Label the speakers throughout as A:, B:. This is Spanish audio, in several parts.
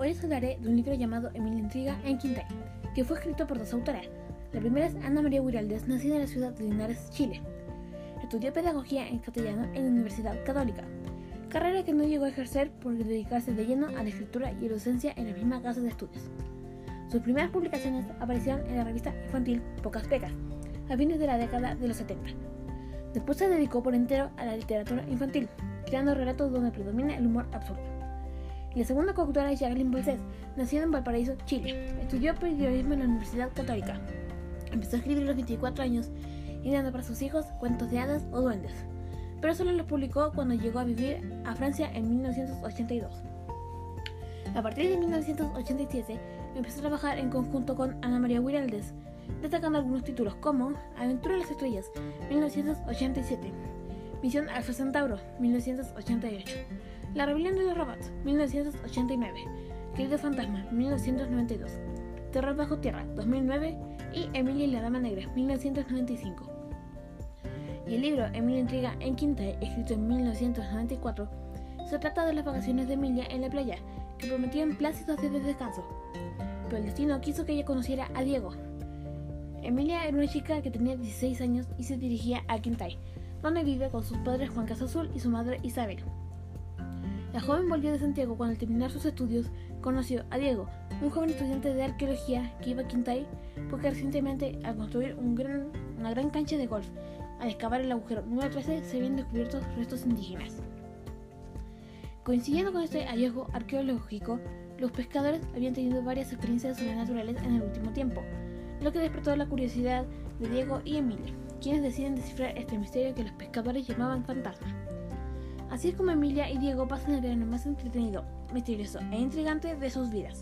A: Hoy les hablaré de un libro llamado Emilia Intriga en Quintay, que fue escrito por dos autoras. La primera es Ana María Guiraldes, nacida en la ciudad de Linares, Chile. Estudió pedagogía en castellano en la Universidad Católica, carrera que no llegó a ejercer por dedicarse de lleno a la escritura y la docencia en la misma casa de estudios. Sus primeras publicaciones aparecieron en la revista infantil Pocas Pecas, a fines de la década de los 70. Después se dedicó por entero a la literatura infantil, creando relatos donde predomina el humor absurdo. La segunda coautora es Jacqueline Bolsés, nacida en Valparaíso, Chile. Estudió periodismo en la Universidad Católica. Empezó a escribir a los 24 años, ideando para sus hijos cuentos de hadas o duendes, pero solo los publicó cuando llegó a vivir a Francia en 1982. A partir de 1987 empezó a trabajar en conjunto con Ana María Guiraldes, destacando algunos títulos como Aventura de las Estrellas, 1987, Misión Alfa Centauro, 1988. La rebelión de los robots, 1989. Querido fantasma, 1992. Terror bajo tierra, 2009. Y Emilia y la Dama Negra, 1995. Y el libro Emilia Intriga en Quinta, escrito en 1994, se trata de las vacaciones de Emilia en la playa, que prometían plácidos días de descanso. Pero el destino quiso que ella conociera a Diego. Emilia era una chica que tenía 16 años y se dirigía a Quintay, donde vive con sus padres Juan Azul y su madre Isabel. La joven volvió de Santiago cuando al terminar sus estudios conoció a Diego, un joven estudiante de arqueología que iba a Quintay porque recientemente al construir una gran cancha de golf, al excavar el agujero número 13 se habían descubierto restos indígenas. Coincidiendo con este hallazgo arqueológico, los pescadores habían tenido varias experiencias sobrenaturales en el último tiempo, lo que despertó la curiosidad de Diego y Emilia, quienes deciden descifrar este misterio que los pescadores llamaban fantasma. Así es como Emilia y Diego pasan el verano más entretenido, misterioso e intrigante de sus vidas.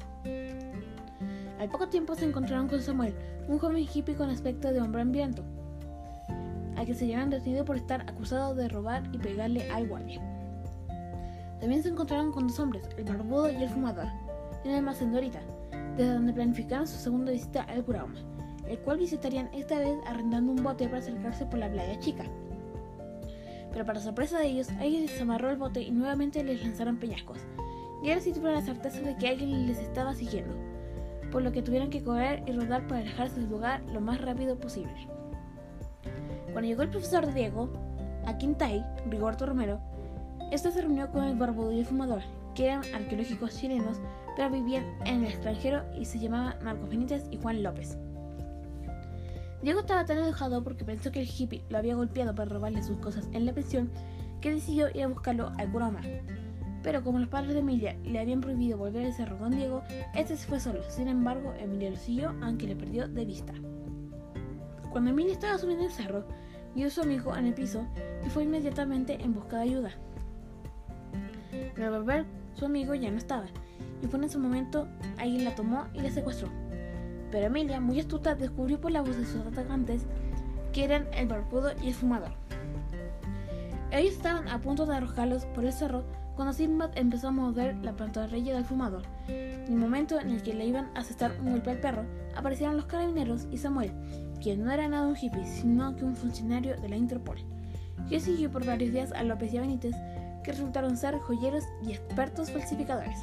A: Al poco tiempo se encontraron con Samuel, un joven hippie con aspecto de hombre hambriento, al que se llevan detenido por estar acusado de robar y pegarle al guardia. También se encontraron con dos hombres, el barbudo y el fumador, en el almacén Dorita, desde donde planificaron su segunda visita al Curauma, el cual visitarían esta vez arrendando un bote para acercarse por la playa chica pero para sorpresa de ellos, alguien les amarró el bote y nuevamente les lanzaron peñascos. Y ahora sí tuvieron la certeza de que alguien les estaba siguiendo, por lo que tuvieron que correr y rodar para alejarse del lugar lo más rápido posible. Cuando llegó el profesor Diego, a Quintay, Rigoberto Romero, este se reunió con el barbudo y el fumador, que eran arqueológicos chilenos, pero vivían en el extranjero y se llamaban Marcos Benítez y Juan López. Diego estaba tan enojado porque pensó que el hippie lo había golpeado para robarle sus cosas en la pensión que decidió ir a buscarlo al Kurama. Pero como los padres de Emilia le habían prohibido volver al cerro con Diego, este se fue solo. Sin embargo, Emilia lo siguió aunque le perdió de vista. Cuando Emilia estaba subiendo el cerro, vio a su amigo en el piso y fue inmediatamente en busca de ayuda. Pero al volver, su amigo ya no estaba, y fue en ese momento alguien la tomó y la secuestró. Pero Emilia, muy astuta, descubrió por la voz de sus atacantes que eran el barbudo y el fumador. Ellos estaban a punto de arrojarlos por el cerro cuando Sinbad empezó a mover la pantorrilla del fumador. En el momento en el que le iban a asestar un golpe al perro, aparecieron los carabineros y Samuel, quien no era nada un hippie, sino que un funcionario de la Interpol, que siguió por varios días a López y a Benítez, que resultaron ser joyeros y expertos falsificadores.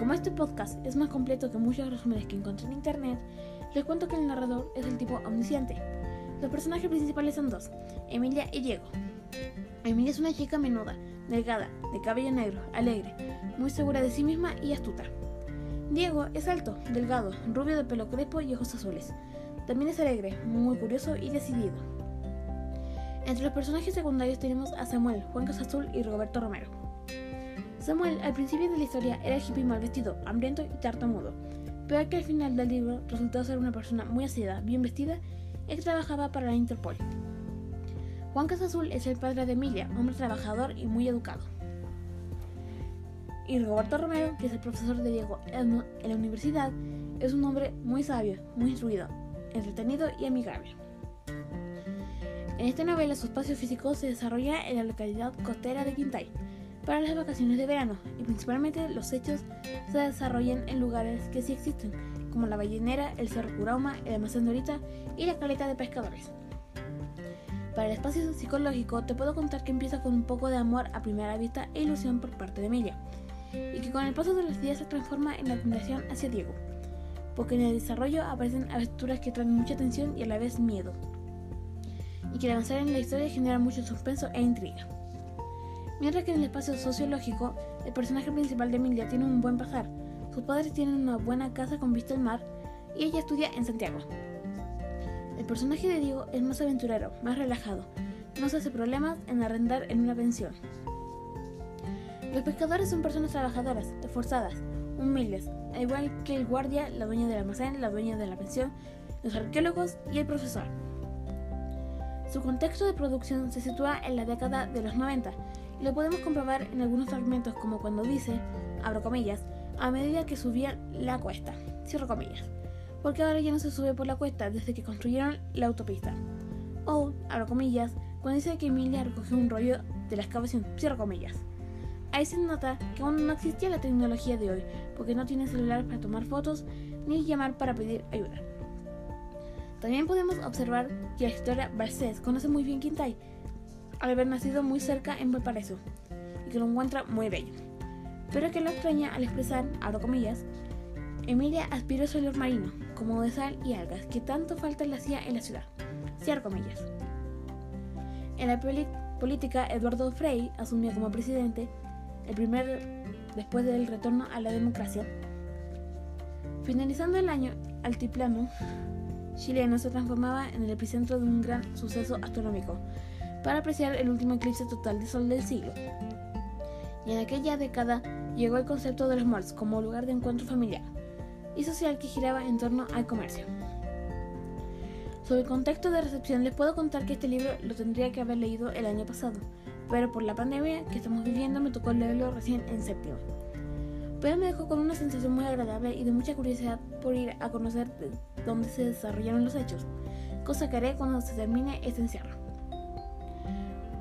A: Como este podcast es más completo que muchos resúmenes que encontré en internet, les cuento que el narrador es el tipo omnisciente. Los personajes principales son dos, Emilia y Diego. Emilia es una chica menuda, delgada, de cabello negro, alegre, muy segura de sí misma y astuta. Diego es alto, delgado, rubio de pelo crespo y ojos azules. También es alegre, muy curioso y decidido. Entre los personajes secundarios tenemos a Samuel, Juan Azul y Roberto Romero. Samuel al principio de la historia era hippie mal vestido, hambriento y tartamudo, pero que al final del libro resultó ser una persona muy aseada, bien vestida y que trabajaba para la Interpol. Juan Azul es el padre de Emilia, hombre trabajador y muy educado. Y Roberto Romero, que es el profesor de Diego en la universidad, es un hombre muy sabio, muy instruido, entretenido y amigable. En esta novela su espacio físico se desarrolla en la localidad costera de Quintay, para las vacaciones de verano y principalmente los hechos se desarrollan en lugares que sí existen, como la ballenera, el Cerro Curauma, el almacén Dorita y la caleta de pescadores. Para el espacio psicológico te puedo contar que empieza con un poco de amor a primera vista e ilusión por parte de Emilia, y que con el paso de los días se transforma en admiración hacia Diego, porque en el desarrollo aparecen aventuras que traen mucha tensión y a la vez miedo, y que avanzar en la historia genera mucho suspenso e intriga. Mientras que en el espacio sociológico, el personaje principal de Emilia tiene un buen pasar, sus padres tienen una buena casa con vista al mar y ella estudia en Santiago. El personaje de Diego es más aventurero, más relajado, no se hace problemas en arrendar en una pensión. Los pescadores son personas trabajadoras, esforzadas, humildes, al igual que el guardia, la dueña del almacén, la dueña de la pensión, los arqueólogos y el profesor. Su contexto de producción se sitúa en la década de los 90 y lo podemos comprobar en algunos fragmentos como cuando dice, abro comillas, a medida que subía la cuesta, cierro comillas, porque ahora ya no se sube por la cuesta desde que construyeron la autopista. O, abro comillas, cuando dice que Emilia recogió un rollo de la excavación, cierro comillas. Ahí se nota que aún no existía la tecnología de hoy, porque no tiene celular para tomar fotos ni llamar para pedir ayuda. También podemos observar que la historia Barcés conoce muy bien Quintay, al haber nacido muy cerca en Valparaíso, y que lo encuentra muy bello. Pero que lo extraña al expresar, abro comillas, Emilia aspiró al marino, como de sal y algas, que tanto falta le hacía en la ciudad. Cierro comillas. En la política, Eduardo Frei asumió como presidente, el primer después del retorno a la democracia. Finalizando el año, altiplano chileno se transformaba en el epicentro de un gran suceso astronómico para apreciar el último eclipse total de sol del siglo. Y en aquella década llegó el concepto de los malls como lugar de encuentro familiar y social que giraba en torno al comercio. Sobre el contexto de recepción les puedo contar que este libro lo tendría que haber leído el año pasado, pero por la pandemia que estamos viviendo me tocó leerlo recién en séptimo. Pero me dejó con una sensación muy agradable y de mucha curiosidad por ir a conocer dónde se desarrollaron los hechos, cosa que haré cuando se termine este encierro.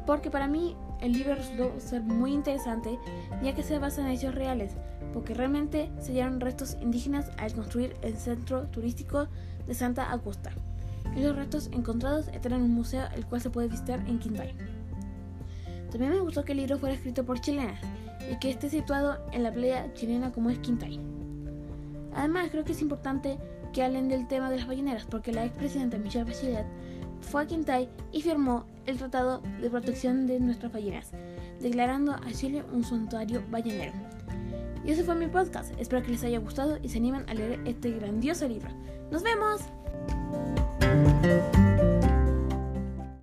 A: Porque para mí el libro resultó ser muy interesante ya que se basa en hechos reales, porque realmente se hallaron restos indígenas al construir el centro turístico de Santa Augusta y los restos encontrados están en un museo el cual se puede visitar en Quintay. También me gustó que el libro fuera escrito por chilenas y que esté situado en la playa chilena como es Quintay. Además, creo que es importante que hablen del tema de las balleneras porque la expresidenta Michelle Bachelet fue a Quintay y firmó el Tratado de Protección de nuestras ballenas, declarando a Chile un santuario ballenero. Y ese fue mi podcast. Espero que les haya gustado y se animen a leer este grandioso libro. ¡Nos vemos!